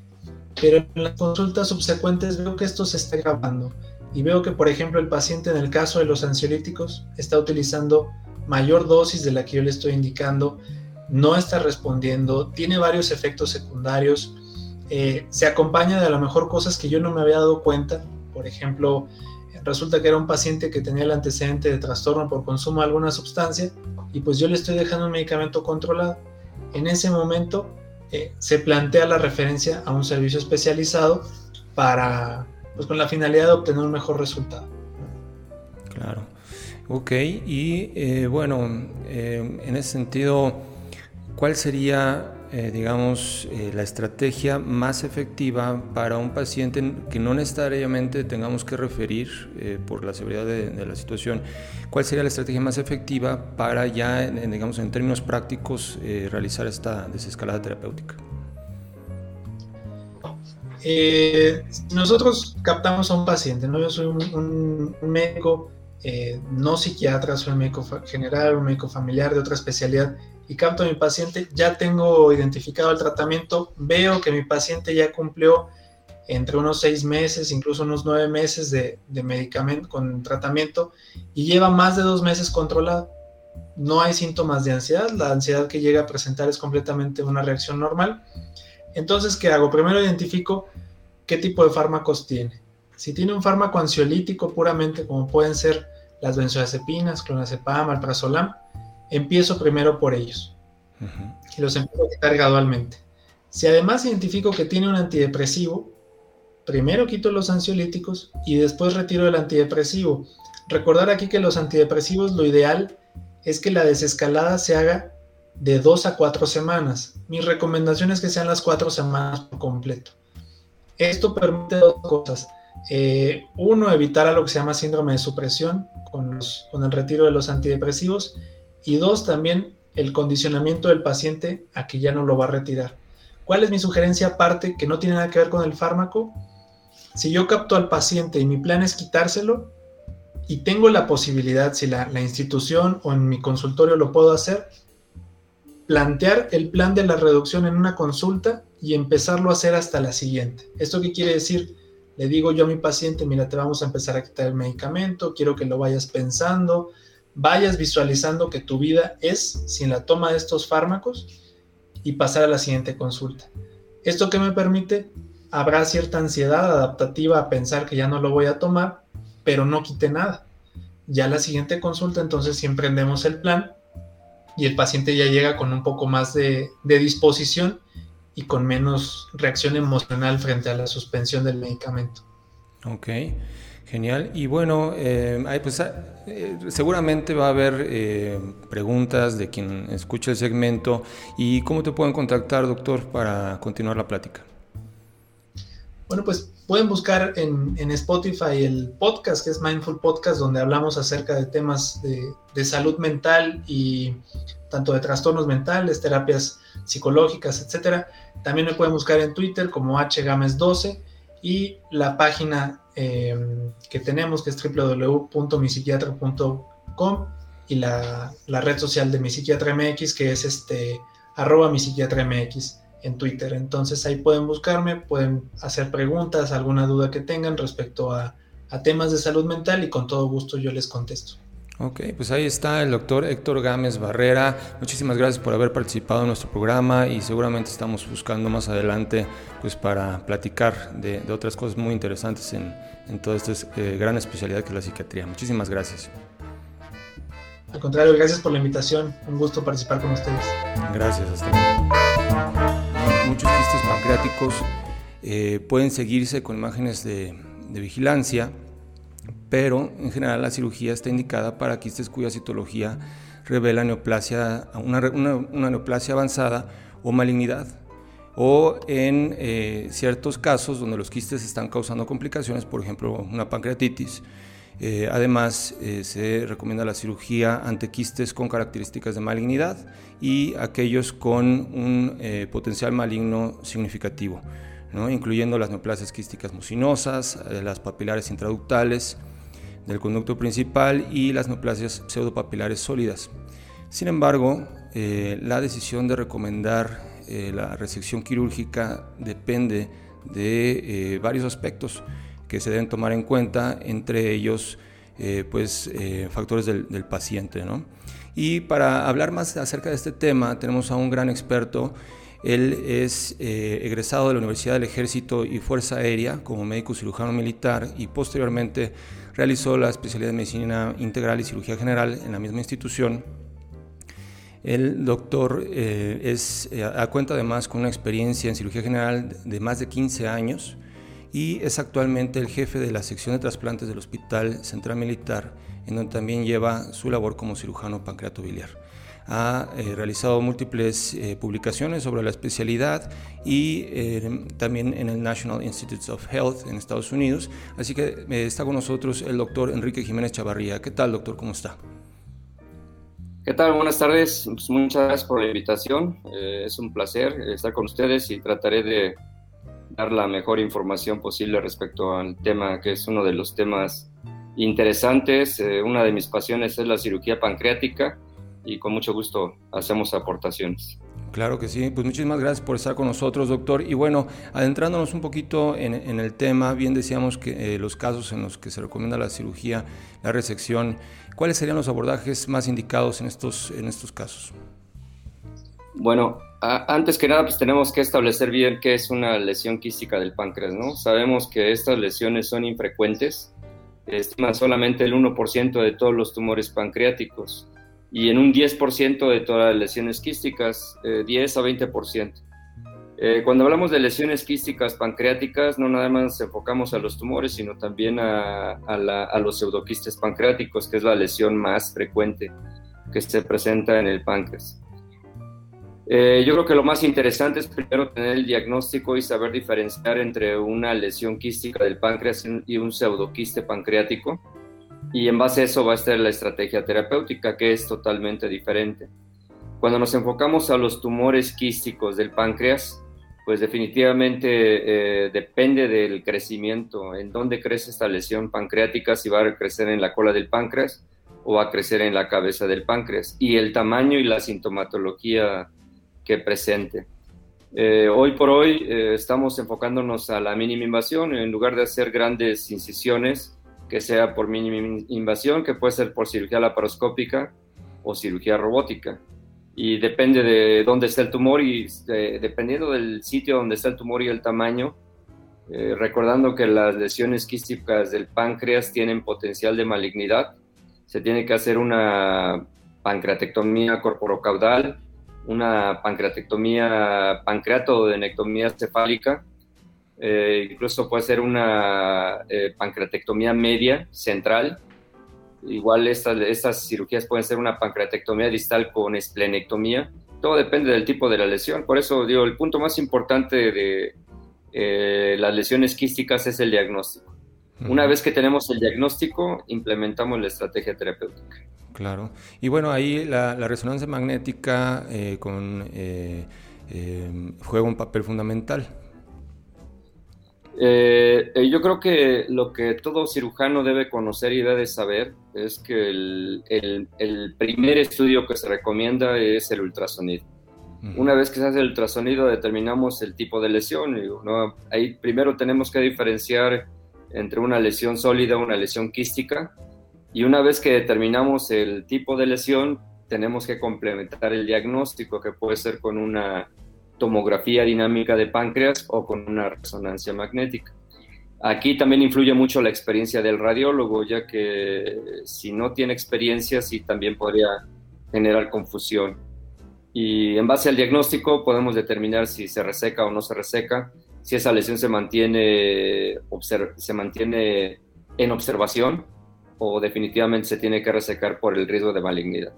pero en las consultas subsecuentes veo que esto se está grabando y veo que, por ejemplo, el paciente en el caso de los ansiolíticos está utilizando mayor dosis de la que yo le estoy indicando, no está respondiendo, tiene varios efectos secundarios, eh, se acompaña de a lo mejor cosas que yo no me había dado cuenta, por ejemplo, resulta que era un paciente que tenía el antecedente de trastorno por consumo de alguna sustancia y pues yo le estoy dejando un medicamento controlado. En ese momento eh, se plantea la referencia a un servicio especializado para, pues con la finalidad de obtener un mejor resultado. Claro. Ok, y eh, bueno, eh, en ese sentido, ¿cuál sería, digamos, la estrategia más efectiva para un paciente que no necesariamente tengamos que referir por la severidad de, la situación? ¿Cuál sería la estrategia más efectiva para ya, digamos, en términos prácticos, eh, realizar esta desescalada terapéutica? Eh, nosotros captamos a un paciente, ¿no? Yo soy un, médico, eh, no psiquiatra, soy un médico general, un médico familiar de otra especialidad, y capto a mi paciente, ya tengo identificado el tratamiento, veo que mi paciente ya cumplió entre unos seis meses, incluso unos nueve meses de, medicamento con tratamiento y lleva más de dos meses controlado. No hay síntomas de ansiedad, la ansiedad que llega a presentar es completamente una reacción normal. Entonces, ¿qué hago? Primero identifico qué tipo de fármacos tiene. Si tiene un fármaco ansiolítico puramente, como pueden ser las benzodiazepinas, clonazepam, alprazolam, empiezo primero por ellos y los empiezo a quitar gradualmente. Si además identifico que tiene un antidepresivo, primero quito los ansiolíticos y después retiro el antidepresivo. Recordar aquí que los antidepresivos lo ideal es que la desescalada se haga de dos a cuatro semanas. Mi recomendación es que sean las cuatro semanas por completo. Esto permite dos cosas. Eh, uno, evitar a lo que se llama síndrome de supresión con, con el retiro de los antidepresivos. Y dos, también el condicionamiento del paciente a que ya no lo va a retirar. ¿Cuál es mi sugerencia aparte que no tiene nada que ver con el fármaco? Si yo capto al paciente y mi plan es quitárselo y tengo la posibilidad, si la, institución o en mi consultorio lo puedo hacer, plantear el plan de la reducción en una consulta y empezarlo a hacer hasta la siguiente. ¿Esto qué quiere decir? Le digo yo a mi paciente, mira, te vamos a empezar a quitar el medicamento, quiero que lo vayas pensando, vayas visualizando que tu vida es sin la toma de estos fármacos y pasar a la siguiente consulta. ¿Esto que me permite? Habrá cierta ansiedad adaptativa a pensar que ya no lo voy a tomar, pero no quite nada. Ya la siguiente consulta, entonces si emprendemos el plan y el paciente ya llega con un poco más de, de disposición y con menos reacción emocional frente a la suspensión del medicamento. Ok, genial. Y bueno, eh, pues, ah, eh, seguramente va a haber eh, preguntas de quien escucha el segmento. ¿Y cómo te pueden contactar, doctor, para continuar la plática? Bueno, pues pueden buscar en, Spotify el podcast que es Mindful Podcast, donde hablamos acerca de temas de, de salud mental y tanto de trastornos mentales, terapias psicológicas, etcétera. También me pueden buscar en Twitter como hgames12 y la página eh, que tenemos que es www.mipsiquiatra.com y la, la, red social de mi psiquiatra MX que es este arroba mi psiquiatra MX en Twitter. Entonces ahí pueden buscarme, pueden hacer preguntas, alguna duda que tengan respecto a temas de salud mental y con todo gusto yo les contesto. Ok, pues ahí está el doctor Héctor Gámez Barrera. Muchísimas gracias por haber participado en nuestro programa y seguramente estamos buscando más adelante pues para platicar de, de otras cosas muy interesantes en, en toda esta eh, gran especialidad que es la psiquiatría. Muchísimas gracias. Al contrario, gracias por la invitación. Un gusto participar con ustedes. Gracias, hasta luego. Muchos quistes pancreáticos eh, pueden seguirse con imágenes de, de vigilancia pero en general la cirugía está indicada para quistes cuya citología revela neoplasia, una, una, neoplasia avanzada o malignidad, o en eh, ciertos casos donde los quistes están causando complicaciones, por ejemplo una pancreatitis. Eh, además, eh, se recomienda la cirugía ante quistes con características de malignidad y aquellos con un potencial maligno significativo, ¿no? incluyendo las neoplasias quísticas mucinosas, las papilares intraductales, del conducto principal y las neoplasias pseudopapilares sólidas. Sin embargo, eh, la decisión de recomendar eh, la resección quirúrgica depende de eh, varios aspectos que se deben tomar en cuenta, entre ellos pues, factores del, paciente. Y para hablar más acerca de este tema tenemos a un gran experto él es egresado de la Universidad del Ejército y Fuerza Aérea como médico cirujano militar y posteriormente realizó la especialidad de medicina integral y cirugía general en la misma institución. El doctor eh, es, eh, cuenta además con una experiencia en cirugía general de más de 15 años y es actualmente el jefe de la sección de trasplantes del Hospital Central Militar, en donde también lleva su labor como cirujano pancreatobiliar ha eh, realizado múltiples eh, publicaciones sobre la especialidad y eh, también en el National Institutes of Health en Estados Unidos. Así que está con nosotros el doctor Enrique Jiménez Chavarría. ¿Qué tal, doctor? ¿Cómo está? ¿Qué tal? Buenas tardes. Pues muchas gracias por la invitación. es un placer estar con ustedes y trataré de dar la mejor información posible respecto al tema que es uno de los temas interesantes. una de mis pasiones es la cirugía pancreática y con mucho gusto hacemos aportaciones. Claro que sí, pues muchísimas gracias por estar con nosotros, doctor. Y bueno, adentrándonos un poquito en, en el tema, bien decíamos que eh, los casos en los que se recomienda la cirugía, la resección, ¿cuáles serían los abordajes más indicados en estos, en estos casos? Bueno, antes que nada, pues tenemos que establecer bien qué es una lesión quística del páncreas, ¿no? Sabemos que estas lesiones son infrecuentes, estima solamente el 1% de todos los tumores pancreáticos y en un 10% de todas las lesiones quísticas, 10 eh, a 20%. Eh, cuando hablamos de lesiones quísticas pancreáticas, no nada más enfocamos a los tumores, sino también a, a, los pseudoquistes pancreáticos, que es la lesión más frecuente que se presenta en el páncreas. Eh, yo creo que lo más interesante es primero tener el diagnóstico y saber diferenciar entre una lesión quística del páncreas y un pseudoquiste pancreático y en base a eso va a estar la estrategia terapéutica, que es totalmente diferente. Cuando nos enfocamos a los tumores quísticos del páncreas, pues definitivamente eh, depende del crecimiento, en dónde crece esta lesión pancreática, si va a crecer en la cola del páncreas o va a crecer en la cabeza del páncreas, y el tamaño y la sintomatología que presente. Eh, hoy por hoy eh, estamos enfocándonos a la mínima invasión en lugar de hacer grandes incisiones, que sea por mínima invasión, que puede ser por cirugía laparoscópica o cirugía robótica. Y depende de dónde está el tumor y dependiendo del sitio donde está el tumor y el tamaño, eh, recordando que las lesiones quísticas del páncreas tienen potencial de malignidad, se tiene que hacer una pancreatectomía corporocaudal una pancreatectomía pancreatodenectomía cefálica, eh, incluso puede ser una eh, pancreatectomía media central. Igual estas, estas cirugías pueden ser una pancreatectomía distal con esplenectomía. Todo depende del tipo de la lesión. Por eso digo, el punto más importante de eh, las lesiones quísticas es el diagnóstico. Una vez que tenemos el diagnóstico, implementamos la estrategia terapéutica. Claro. Y bueno, ahí la, resonancia magnética eh, con, eh, juega un papel fundamental. Yo creo que lo que todo cirujano debe conocer y debe saber es que el, primer estudio que se recomienda es el ultrasonido. Una vez que se hace el ultrasonido determinamos el tipo de lesión. Ahí primero tenemos que diferenciar entre una lesión sólida una lesión quística y una vez que determinamos el tipo de lesión, tenemos que complementar el diagnóstico, que puede ser con una tomografía dinámica de páncreas o con una resonancia magnética. Aquí también influye mucho la experiencia del radiólogo, ya que si no tiene experiencia, sí también podría generar confusión. Y en base al diagnóstico podemos determinar si se reseca o no se reseca, si esa lesión se mantiene, se mantiene en observación o definitivamente se tiene que resecar por el riesgo de malignidad.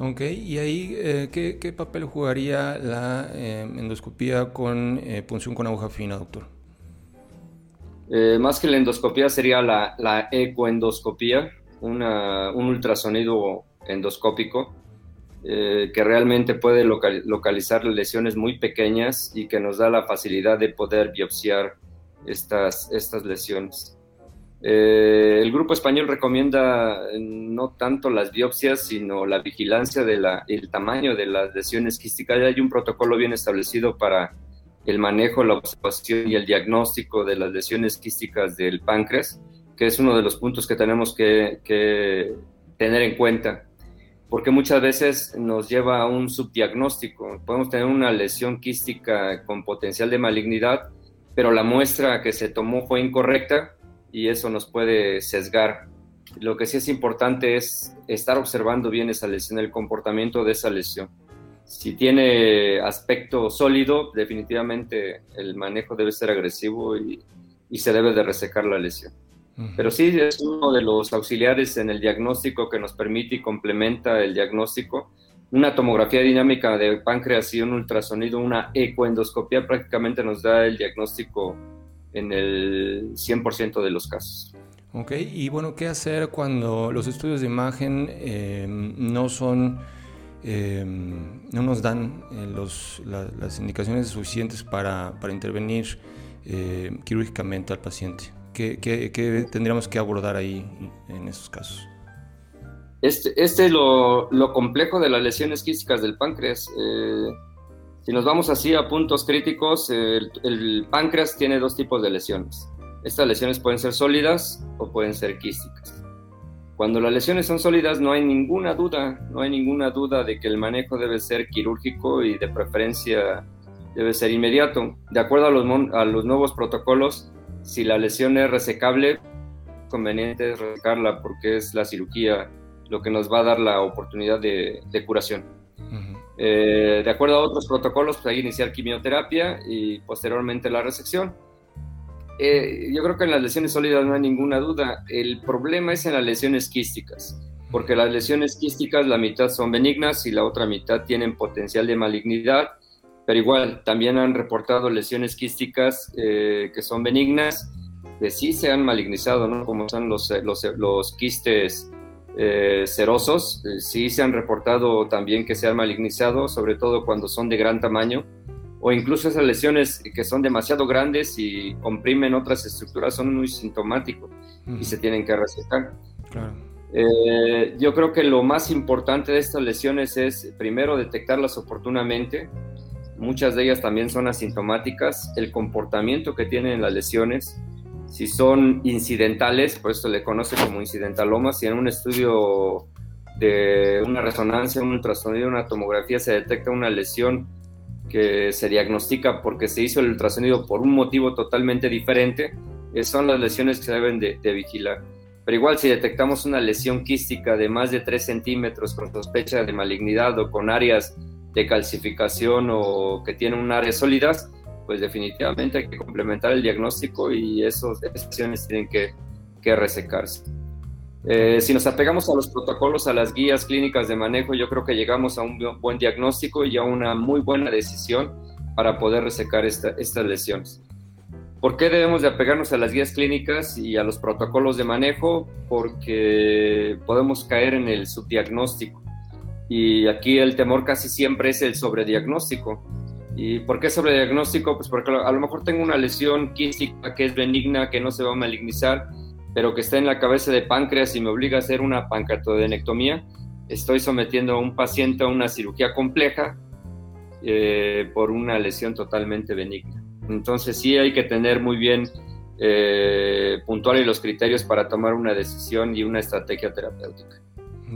Ok, y ahí, eh, ¿qué, papel jugaría la eh, endoscopía con eh, punción con aguja fina, doctor? más que la endoscopía sería la, la ecoendoscopía, un ultrasonido endoscópico que realmente puede localizar lesiones muy pequeñas y que nos da la facilidad de poder biopsiar estas, estas lesiones. Eh, el grupo español recomienda eh, no tanto las biopsias, sino la vigilancia del tamaño de las lesiones quísticas. Hay un protocolo bien establecido para el manejo, la observación y el diagnóstico de las lesiones quísticas del páncreas, que es uno de los puntos que tenemos que, tener en cuenta, porque muchas veces nos lleva a un subdiagnóstico. Podemos tener una lesión quística con potencial de malignidad, pero la muestra que se tomó fue incorrecta y eso nos puede sesgar. Lo que sí es importante es estar observando bien esa lesión, el comportamiento de esa lesión. Si tiene aspecto sólido, definitivamente el manejo debe ser agresivo y, se debe de resecar la lesión. Pero sí es uno de los auxiliares en el diagnóstico que nos permite y complementa el diagnóstico. Una tomografía dinámica de páncreas y un ultrasonido, una ecoendoscopia prácticamente nos da el diagnóstico en el 100% de los casos. Ok, y bueno, ¿qué hacer cuando los estudios de imagen eh, no son, eh, no nos dan eh, los, las indicaciones suficientes para, para intervenir quirúrgicamente al paciente? ¿Qué, ¿Qué, qué, tendríamos que abordar ahí en esos casos? Este, este es lo, lo complejo de las lesiones quísticas del páncreas. Si nos vamos así a puntos críticos, el, páncreas tiene dos tipos de lesiones. Estas lesiones pueden ser sólidas o pueden ser quísticas. Cuando las lesiones son sólidas no hay ninguna duda, no hay ninguna duda de que el manejo debe ser quirúrgico y de preferencia debe ser inmediato. De acuerdo a los, a los nuevos protocolos, si la lesión es resecable, es conveniente resecarla porque es la cirugía lo que nos va a dar la oportunidad de, curación. Eh, de acuerdo a otros protocolos, pues hay iniciar quimioterapia y posteriormente la resección. Eh, yo creo que en las lesiones sólidas no hay ninguna duda. El problema es en las lesiones quísticas, porque las lesiones quísticas la mitad son benignas y la otra mitad tienen potencial de malignidad, pero igual también han reportado lesiones quísticas eh, que son benignas, que sí se han malignizado, ¿no? como son los, los, los quistes eh, serosos. Eh, sí se han reportado también que se han malignizado, sobre todo cuando son de gran tamaño, o incluso esas lesiones que son demasiado grandes y comprimen otras estructuras son muy sintomáticos y se tienen que recetar. Eh, yo creo que lo más importante de estas lesiones es primero detectarlas oportunamente. muchas de ellas también son asintomáticas, el comportamiento que tienen las lesiones, si son incidentales, por eso le conoce como incidentaloma, si en un estudio de una resonancia, un ultrasonido, una tomografía se detecta una lesión que se diagnostica porque se hizo el ultrasonido por un motivo totalmente diferente, son las lesiones que se deben de, vigilar. Pero igual si detectamos una lesión quística de más de 3 centímetros con sospecha de malignidad o con áreas de calcificación o que tienen un área sólidas, pues definitivamente hay que complementar el diagnóstico y esas lesiones tienen que, que resecarse. Eh, si nos apegamos a los protocolos, a las guías clínicas de manejo, yo creo que llegamos a un buen diagnóstico y a una muy buena decisión para poder resecar estas lesiones. ¿Por qué debemos de apegarnos a las guías clínicas y a los protocolos de manejo? Porque podemos caer en el subdiagnóstico. Y aquí el temor casi siempre es el sobrediagnóstico. ¿Y por qué sobrediagnóstico? Pues porque a lo mejor tengo una lesión quística que es benigna, que no se va a malignizar, pero que está en la cabeza de páncreas y me obliga a hacer una pancreatodenectomía, estoy sometiendo a un paciente a una cirugía compleja eh, por una lesión totalmente benigna. Entonces sí hay que tener muy bien eh, puntuales los criterios para tomar una decisión y una estrategia terapéutica.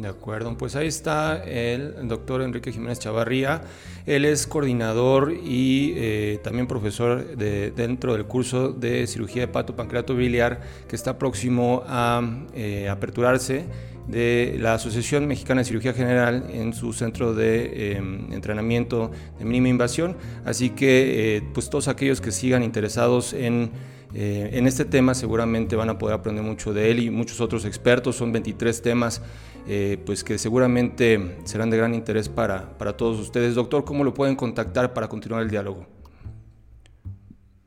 De acuerdo, pues ahí está el doctor Enrique Jiménez Chavarría. Él es coordinador y eh, también profesor de, dentro del curso de cirugía de pato pancreato biliar que está próximo a eh, aperturarse de la Asociación Mexicana de Cirugía General en su centro de em, entrenamiento de mínima invasión. Así que eh, pues todos aquellos que sigan interesados en en este tema seguramente van a poder aprender mucho de él y muchos otros expertos. Son 23 temas eh, pues que seguramente serán de gran interés para, para, todos ustedes. Doctor, ¿cómo lo pueden contactar para continuar el diálogo?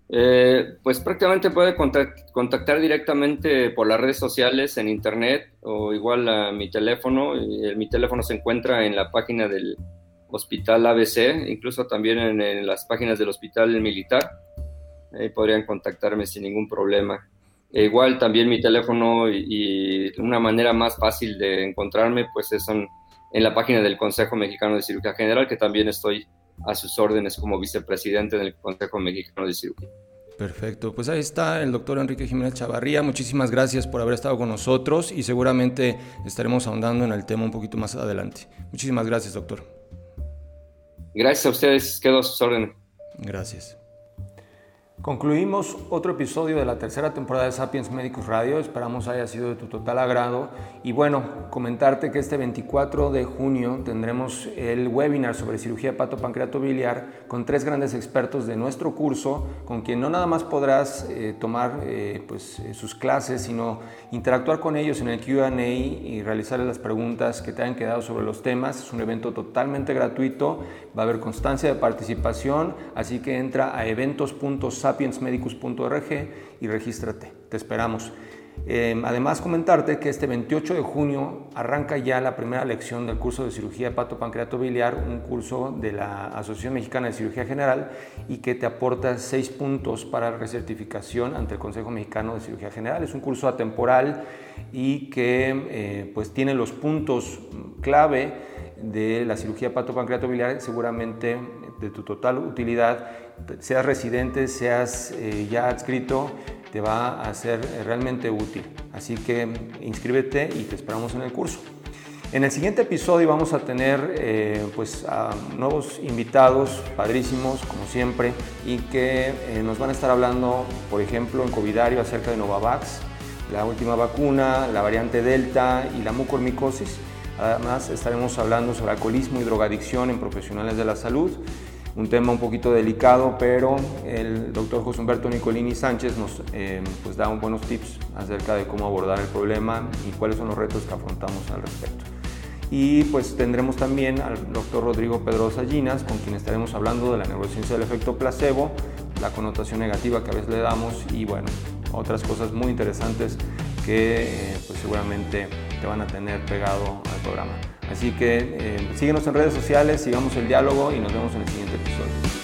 Eh, pues prácticamente puede contactar directamente por las redes sociales, en internet o igual a mi teléfono. mi teléfono se encuentra en la página del Hospital ABC, incluso también en, en las páginas del Hospital Militar. Ahí podrían contactarme sin ningún problema. E igual también mi teléfono y, una manera más fácil de encontrarme pues es en, la página del Consejo Mexicano de Cirugía General, que también estoy a sus órdenes como vicepresidente del Consejo Mexicano de Cirugía. Perfecto, pues ahí está el doctor Enrique Jiménez Chavarría. Muchísimas gracias por haber estado con nosotros y seguramente estaremos ahondando en el tema un poquito más adelante. Muchísimas gracias, doctor. Gracias a ustedes, quedo a sus órdenes. Gracias. Concluimos otro episodio de la tercera temporada de Sapiens Medicus Radio, esperamos haya sido de tu total agrado. Y bueno, comentarte que este 24 de junio tendremos el webinar sobre cirugía hepatopancreatobiliar con tres grandes expertos de nuestro curso, con quien no nada más podrás eh, tomar eh, pues, eh, sus clases, sino interactuar con ellos en el Q&A y realizarles las preguntas que te hayan quedado sobre los temas. Es un evento totalmente gratuito, va a haber constancia de participación, así que entra a eventos.sapiens sapiensmedicus.org y regístrate. Te esperamos. Em, además, comentarte que este 28 de junio arranca ya la primera lección del curso de cirugía hepato-pancreato biliar, un curso de la Asociación Mexicana de Cirugía General y que te aporta seis puntos para recertificación ante el Consejo Mexicano de Cirugía General. Es un curso atemporal y que eh, pues tiene los puntos clave de la cirugía hepato-pancreato biliar, seguramente de tu total utilidad seas residente, seas eh, ya adscrito, te va a ser realmente útil. Así que inscríbete y te esperamos en el curso. En el siguiente episodio vamos a tener eh, pues nuevos invitados padrísimos como siempre y que eh, nos van a estar hablando por ejemplo en Covidario acerca de Novavax, la última vacuna, la variante Delta y la mucormicosis. Además estaremos hablando sobre alcoholismo y drogadicción en profesionales de la salud un tema un poquito delicado, pero el doctor José Humberto Nicolini Sánchez nos eh, pues da buenos tips acerca de cómo abordar el problema y cuáles son los retos que afrontamos al respecto. Y pues tendremos también al doctor Rodrigo Pedrosa Llinas, con quien estaremos hablando de la neurociencia del efecto placebo, la connotación negativa que a veces le damos y bueno, otras cosas muy interesantes que eh, pues seguramente te van a tener pegado al programa. Así que eh, síguenos en redes sociales, sigamos el diálogo y nos vemos en el siguiente episodio.